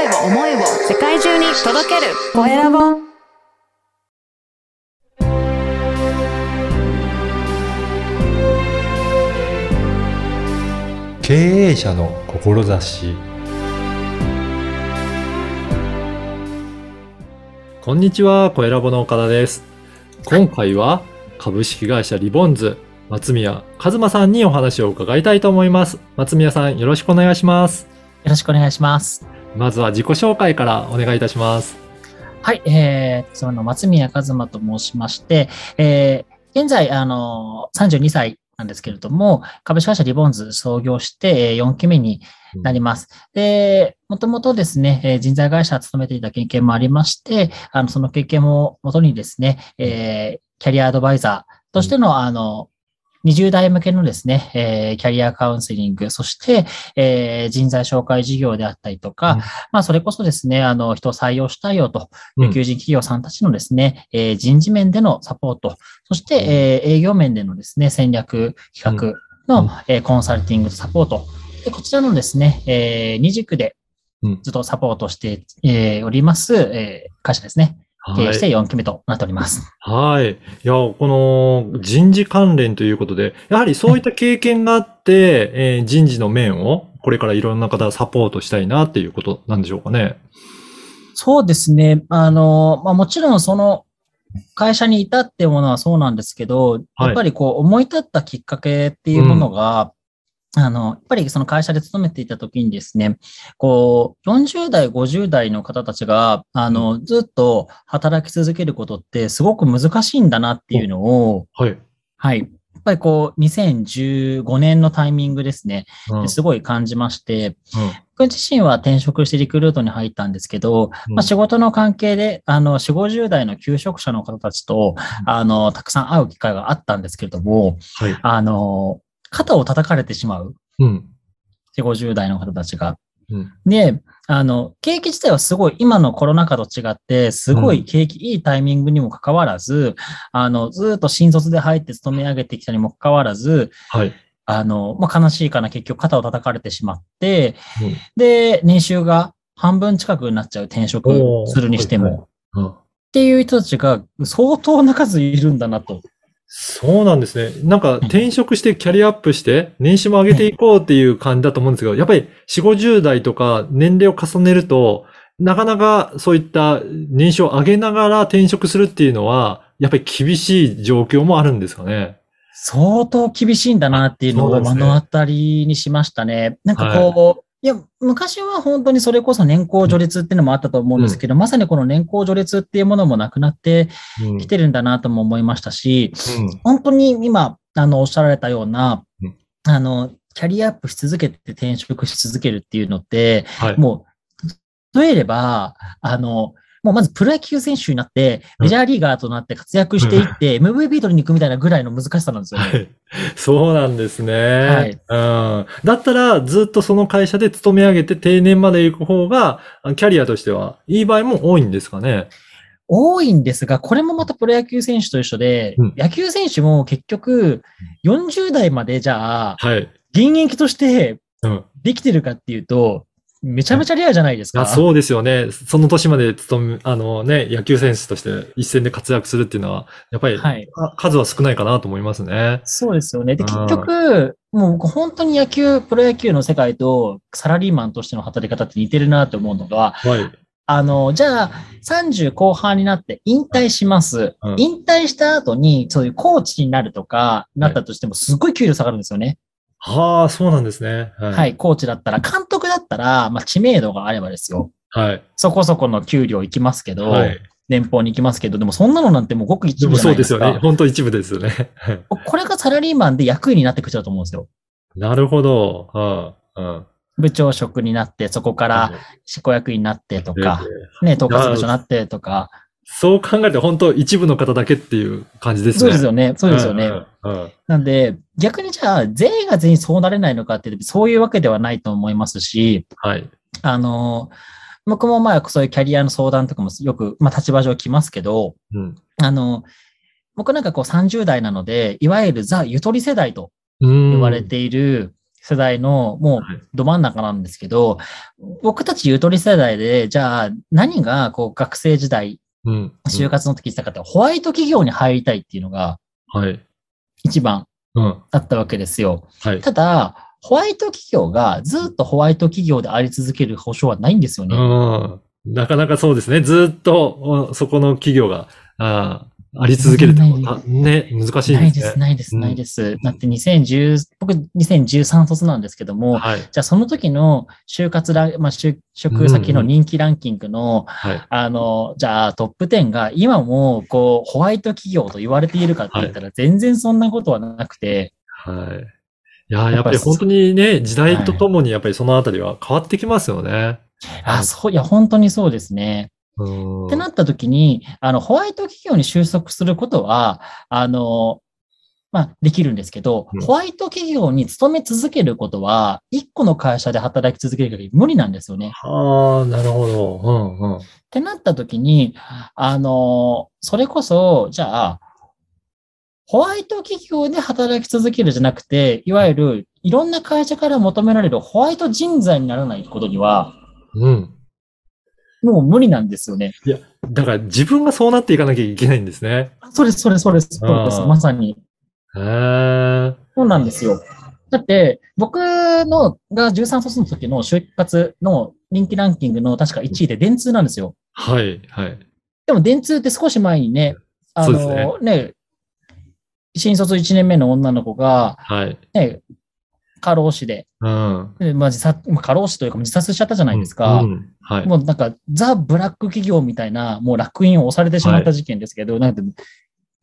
声を思いを世界中に届けるコエラボ経営者の志こんにちは、コエラボの岡田です。今回は株式会社リボンズ松宮和馬さんにお話を伺いたいと思います。松宮さん、よろしくお願いします。よろしくお願いします。まずは自己紹介からお願いいたします。はい、えー、その松宮和馬と申しまして、えー、現在、あの、32歳なんですけれども、株式会社リボンズ創業して4期目になります。で、もともとですね、人材会社勤めていた経験もありまして、あの、その経験をもとにですね、えーキャリアアドバイザーとしての、あの、20代向けのですね、えーキャリアカウンセリング、そして、えー人材紹介事業であったりとか、うん。まあ、それこそですね、あの、人を採用したいよと求人企業さんたちのですね、えー人事面でのサポート、そして、えー営業面でのですね、戦略企画の、うん。えーコンサルティングとサポート。で、こちらのですね、えー二軸でうん。ずっとサポートして、えーおります、えー会社ですね。経営して4期目となっております。はい。いや、この人事関連ということで、やはりそういった経験があって、えー人事の面をこれからいろんな方サポートしたいなっていうことなんでしょうかね。そうですね。あの、まあ、もちろんその会社にいたっていうものはそうなんですけど、はいやっぱりこう思い立ったきっかけっていうものが、あの、やっぱりその会社で勤めていた時にですね、こう、40代、50代の方たちが、あの、ずっと働き続けることってすごく難しいんだなっていうのを、はい。はい。やっぱりこう、2015年のタイミングですね、うんすごい感じまして、うん僕自身は転職してリクルートに入ったんですけど、うんまあ、仕事の関係で、あの、4、50代の求職者の方たちと、あの、たくさん会う機会があったんですけれども、はい。あの、肩を叩かれてしまう、うん。4、50代の方たちが。うん。で、あの、景気自体はすごい、今のコロナ禍と違って、すごい景気いいタイミングにもかかわらず、あの、ずっと新卒で入って勤め上げてきたにもかかわらず、はい。あの、まあ、悲しいかな、結局肩を叩かれてしまって、うんで、年収が半分近くになっちゃう転職するにしても、はいはいうんっていう人たちが相当な数いるんだなと。そうなんですね。なんか転職してキャリアアップして年収も上げていこうっていう感じだと思うんですけど、やっぱり4、50代とか年齢を重ねると、なかなかそういった年収を上げながら転職するっていうのは、やっぱり厳しい状況もあるんですかね。相当厳しいんだなっていうのを目の当たりにしましたね。なんかこう、い、や、昔は本当にそれこそ年功序列っていうのもあったと思うんですけど、まさにこの年功序列っていうものもなくなってうん。きてるんだなとも思いましたし、うん本当に今、あの、おっしゃられたようなうん、あの、キャリアアップし続けて転職し続けるっていうのって、はい。もう、例えれば、あの、もうまずプロ野球選手になって、うんメジャーリーガーとなって活躍していって、MVP 取りに行くみたいなぐらいの難しさなんですよね。はい。そうなんですね。はいうん。だったら、ずっとその会社で勤め上げて定年まで行く方が、キャリアとしてはいい場合も多いんですかね？多いんですが、これもまたプロ野球選手と一緒で、うん野球選手も結局、40代までじゃあ、はい。現役としてうん。できてるかっていうと、めちゃめちゃレアじゃないですか。あそうですよね。その年まで勤め、あのね、野球選手として一戦で活躍するっていうのは、やっぱり、はい。か数は少ないかなと思いますね。そうですよね。で、うん結局、もう僕本当に野球、プロ野球の世界とサラリーマンとしての働き方って似てるなと思うのが、はい。あの、じゃあ、30後半になって引退します。うん引退した後に、そういうコーチになるとか、なったとしても、すっごい給料下がるんですよね。はあ、そうなんですね。は。はいい、コーチだったら、監督だったら、まあ、知名度があればですよ。はい。そこそこの給料いきますけど、はい。年俸に行きますけど、でもそんなのなんてもうごく一部じゃないですか。そうですよね。本当一部ですよね。はいこれがサラリーマンで役員になってくるだと思うんですよ。なるほど。はあ、うん。部長職になって、そこから執行役員になってとか、ええね、統括部長になってとか、そう考えると本当一部の方だけっていう感じですね。そうですよね。そうですよね。うんうんうんなんで、逆にじゃあ、全員が全員そうなれないのかってそういうわけではないと思いますし、はい。あの、僕もまあ、そういうキャリアの相談とかもよく、まあ、立場上来ますけど、うん。あの、僕なんかこう30代なので、いわゆるザ・ゆとり世代と言言われている、世代のもうはいど真ん中なんですけど、僕たちゆとり世代で、じゃあ何がこう学生時代、うん。就活の時言ってたかって、ホワイト企業に入りたいっていうのがはい。一番うん。あったわけですよ。はい。ただ、ホワイト企業がずっとホワイト企業であり続ける保証はないんですよね。うん。なかなかそうですね。ずっと、おそこの企業が、あーあり続けるってこと？はね、難しいないです、ですね。ないです、うんないです。だって2010、僕2013卒なんですけども、はい。じゃあその時の就活ラン、まあ、就職先の人気ランキングの、はい。あの、じゃあトップ10が今もこうホワイト企業と言われているかって言ったら全然そんなことはなくて、はい。いやー、やっぱり本当にね、時代とともにやっぱりそのあたりは変わってきますよね。あ、そう、いや、本当にそうですね。うん。ってなった時に、あの、ホワイト企業に収束することは、あの、まあ、できるんですけど、うんホワイト企業に勤め続けることは、一個の会社で働き続ける限り無理なんですよね。ああ、なるほど。うんうん。ってなった時に、あの、それこそ、じゃあ、ホワイト企業で働き続けるじゃなくて、いわゆるいろんな会社から求められるホワイト人材にならないことには、うん。もう無理なんですよね。だから自分がそうなっていかなきゃいけないんですね。そうです、そうです、そうです、そうです。まさに。へえ。そうなんですよ。だって、僕のが13卒の時の就活の人気ランキングの確か1位で電通なんですよ。はい、はい。でも電通って少し前にね、あの、ね、新卒1年目の女の子が、はい。ね、過労死で、うん。でまあ、自殺、まあ過労死というか自殺しちゃったじゃないですか。うんうんはい。もうなんか、ザ・ブラック企業みたいな、もう楽印を押されてしまった事件ですけど、なんか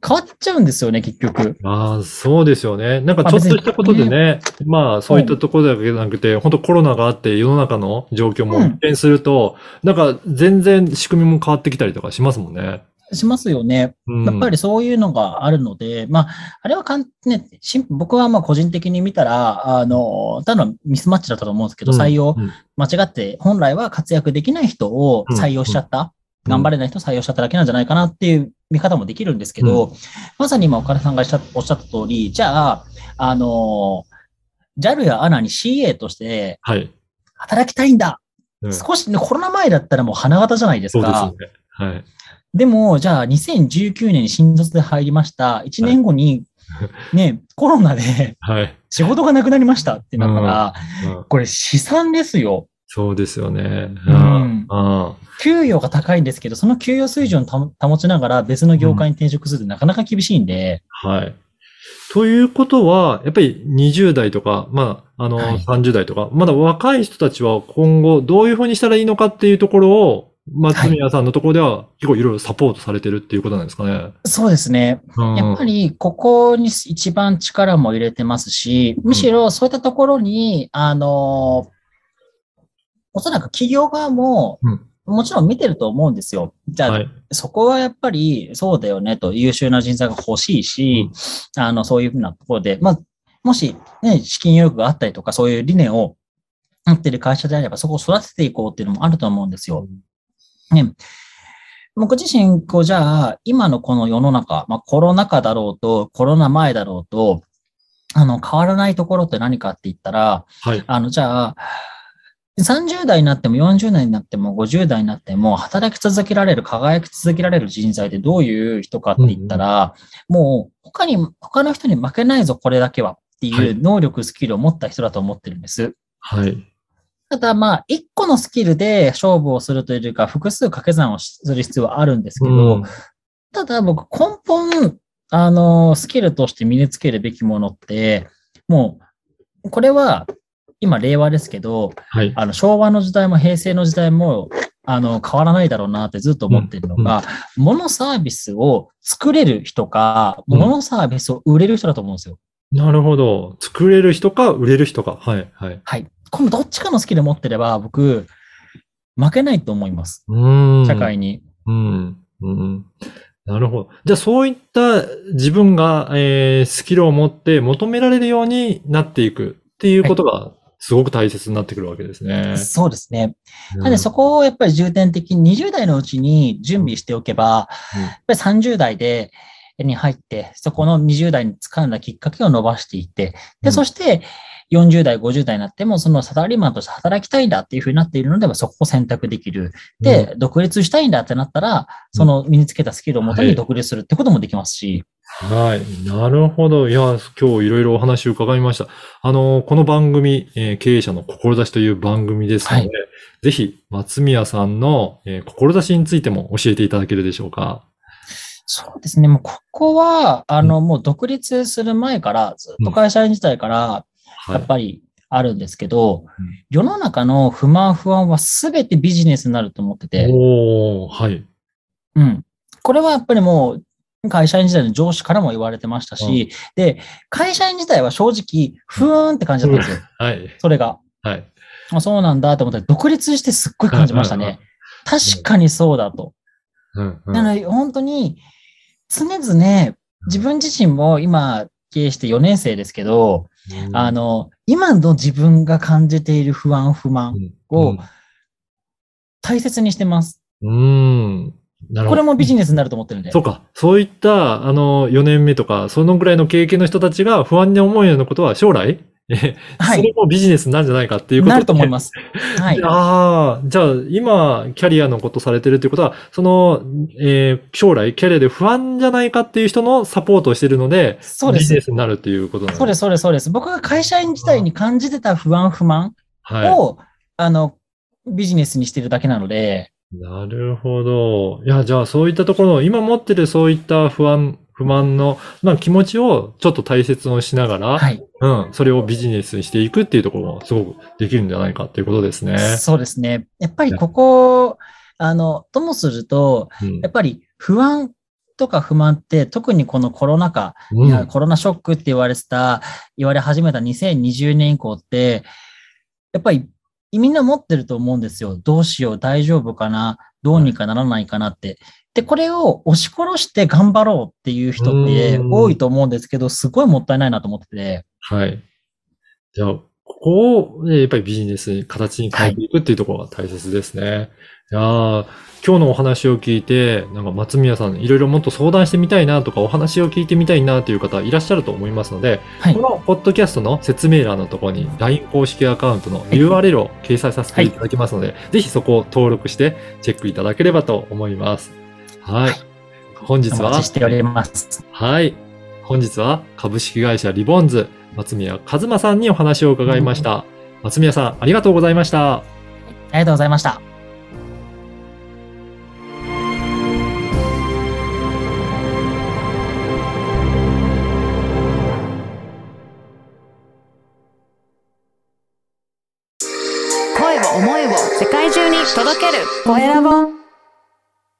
変わっちゃうんですよね、結局。ああ、そうですよね。なんかちょっとしたことでね、まあそういったところだけじゃなくて、本当コロナがあって世の中の状況もうん一変すると、なんか全然仕組みも変わってきたりとかしますもんね。しますよね。うん、やっぱりそういうのがあるので、まあ、あれはかん、ね、僕はまあ個人的に見たら、あの、ただのミスマッチだったと思うんですけど、うん採用、うん間違って、本来は活躍できない人を採用しちゃった、うん頑張れない人を採用しちゃっただけなんじゃないかなっていう見方もできるんですけど、まさに今岡田さんがおっしゃおった通り、じゃあ、あの、JAL や ANA に CA としてはい。働きたいんだ、うん少しね、コロナ前だったらもう花形じゃないですか。そうですよね。はい。でも、じゃあ2019年に新卒で入りました。1年後に、ね、コロナではい。仕事がなくなりましたってなったら、うんこれ資産ですよ。そうですよね。うんうん給与が高いんですけど、その給与水準を保保ちながら別の業界に転職するってなかなか厳しいんで、はい。ということは、やっぱり20代とか、まあ、あの、はい30代とか、まだ若い人たちは今後どういうふうにしたらいいのかっていうところを、松宮さんのところでは結構いろいろサポートされてるっていうことなんですかね。そうですね。うんやっぱりここに一番力も入れてますし、むしろそういったところに、あの、おそらく企業側もうん、もちろん見てると思うんですよ。じゃあ、はい。そこはやっぱりそうだよねと優秀な人材が欲しいし、あの、そういうふうなところで、まあ、もしね、資金余力があったりとか、そういう理念を持ってる会社であれば、そこを育てていこうっていうのもあると思うんですよ。ね。僕自身、こう、じゃあ、今のこの世の中、まあ、コロナ禍だろうと、コロナ前だろうと、あの、変わらないところって何かって言ったら、はい。あの、じゃあ、30代になっても40代になっても50代になっても働き続けられる、輝き続けられる人材ってどういう人かって言ったら、もう他に、他の人に負けないぞ、これだけはってはいいう能力、スキルを持った人だと思ってるんです。はい。ただまあ、一個のスキルで勝負をするというか、複数掛け算をする必要はあるんですけど、うんただ僕根本、あの、スキルとして身につけるべきものって、もう、これは今令和ですけど、はい。あの、昭和の時代も平成の時代も、あの、変わらないだろうなってずっと思ってるのが、物サービスを作れる人か、うん物サービスを売れる人だと思うんですよ。なるほど。作れる人か、売れる人か。はい。はい。はい。このどっちかのスキル持ってれば、僕、負けないと思います。うーん。社会に。うん。うん。なるほど。じゃあそういった自分が、えースキルを持って求められるようになっていくっていうことがすごく大切になってくるわけですね。そうですね。うんなんでそこをやっぱり重点的に20代のうちに準備しておけば、うんやっぱり30代で、に入って、そこの20代に掴んだきっかけを伸ばしていって、で、うんそして、40代、50代になっても、そのサラリーマンとして働きたいんだっていうふうになっているので、そこを選択できる。で、独立したいんだってなったら、その身につけたスキルをもとに独立するってこともできますし。はい。なるほど。いや、今日いろいろお話を伺いました。あの、この番組、えー経営者の志という番組ですので、はいぜひ、松宮さんの、えー志についても教えていただけるでしょうか？そうですね。もうここは、あの、もう独立する前から、ずっと会社員自体から、はい。やっぱりあるんですけど、うん世の中の不満不安は全てビジネスになると思ってて、おー、はい。うん。これはやっぱりもう、会社員時代の上司からも言われてましたし、で、会社員自体は正直、ふーんって感じだったんですよ。はい。それが。はい。あそうなんだと思って、独立してすっごい感じましたね。確かにそうだと。うんうんなので、本当に、常々、自分自身も今、経営して4年生ですけど、あ、の、今の自分が感じている不安、不満を大切にしてます。うん、うん。なるほど。これもビジネスになると思ってるんで。そうか。そういった、あの、4年目とか、そのぐらいの経験の人たちが不安に思うようなことは将来、えはいそれもビジネスになるんじゃないかっていうことなると思いす。ます。はい。ああ、じゃあ、今、キャリアのことされてるってことは、その、えー将来、キャリアで不安じゃないかっていう人のサポートをしてるので、そうですビジネスになるっていうことなのそうです、そうです、そうです。僕が会社員時代に感じてた不安、不満はい。を、あの、ビジネスにしてるだけなので、なるほど。いや、じゃあそういったところ、今持ってるそういった不安、不満の、まあ気持ちをちょっと大切にしながら、はい。うん、それをビジネスにしていくっていうところもすごくできるんじゃないかっていうことですね。そうですね。やっぱりここ、あの、ともすると、うんやっぱり不安とか不満って、特にこのコロナ禍、うんコロナショックって言われてた、言われ始めた2020年以降って、やっぱりみんな持ってると思うんですよ。どうしよう、大丈夫かな、どうにかならないかなって。で、これを押し殺して頑張ろうっていう人ってうん多いと思うんですけど、すごいもったいないなと思ってて。はい。じゃあ、ここを、えやっぱりビジネスに、形に変えていくっていうところが大切ですね。い、やー今日のお話を聞いて、なんか松宮さん、いろいろもっと相談してみたいなとか、お話を聞いてみたいなという方いらっしゃると思いますので、はいこ。のポッドキャストの説明欄のところに LINE 公式アカウントの URL を掲載させていただきますので、ぜひそこを登録してチェックいただければと思います。はい。はい本日はお待ち、しております。はい。本日は株式会社リボンズ、松宮和馬さんにお話を伺いました。松宮さん、ありがとうございました。ありがとうございました。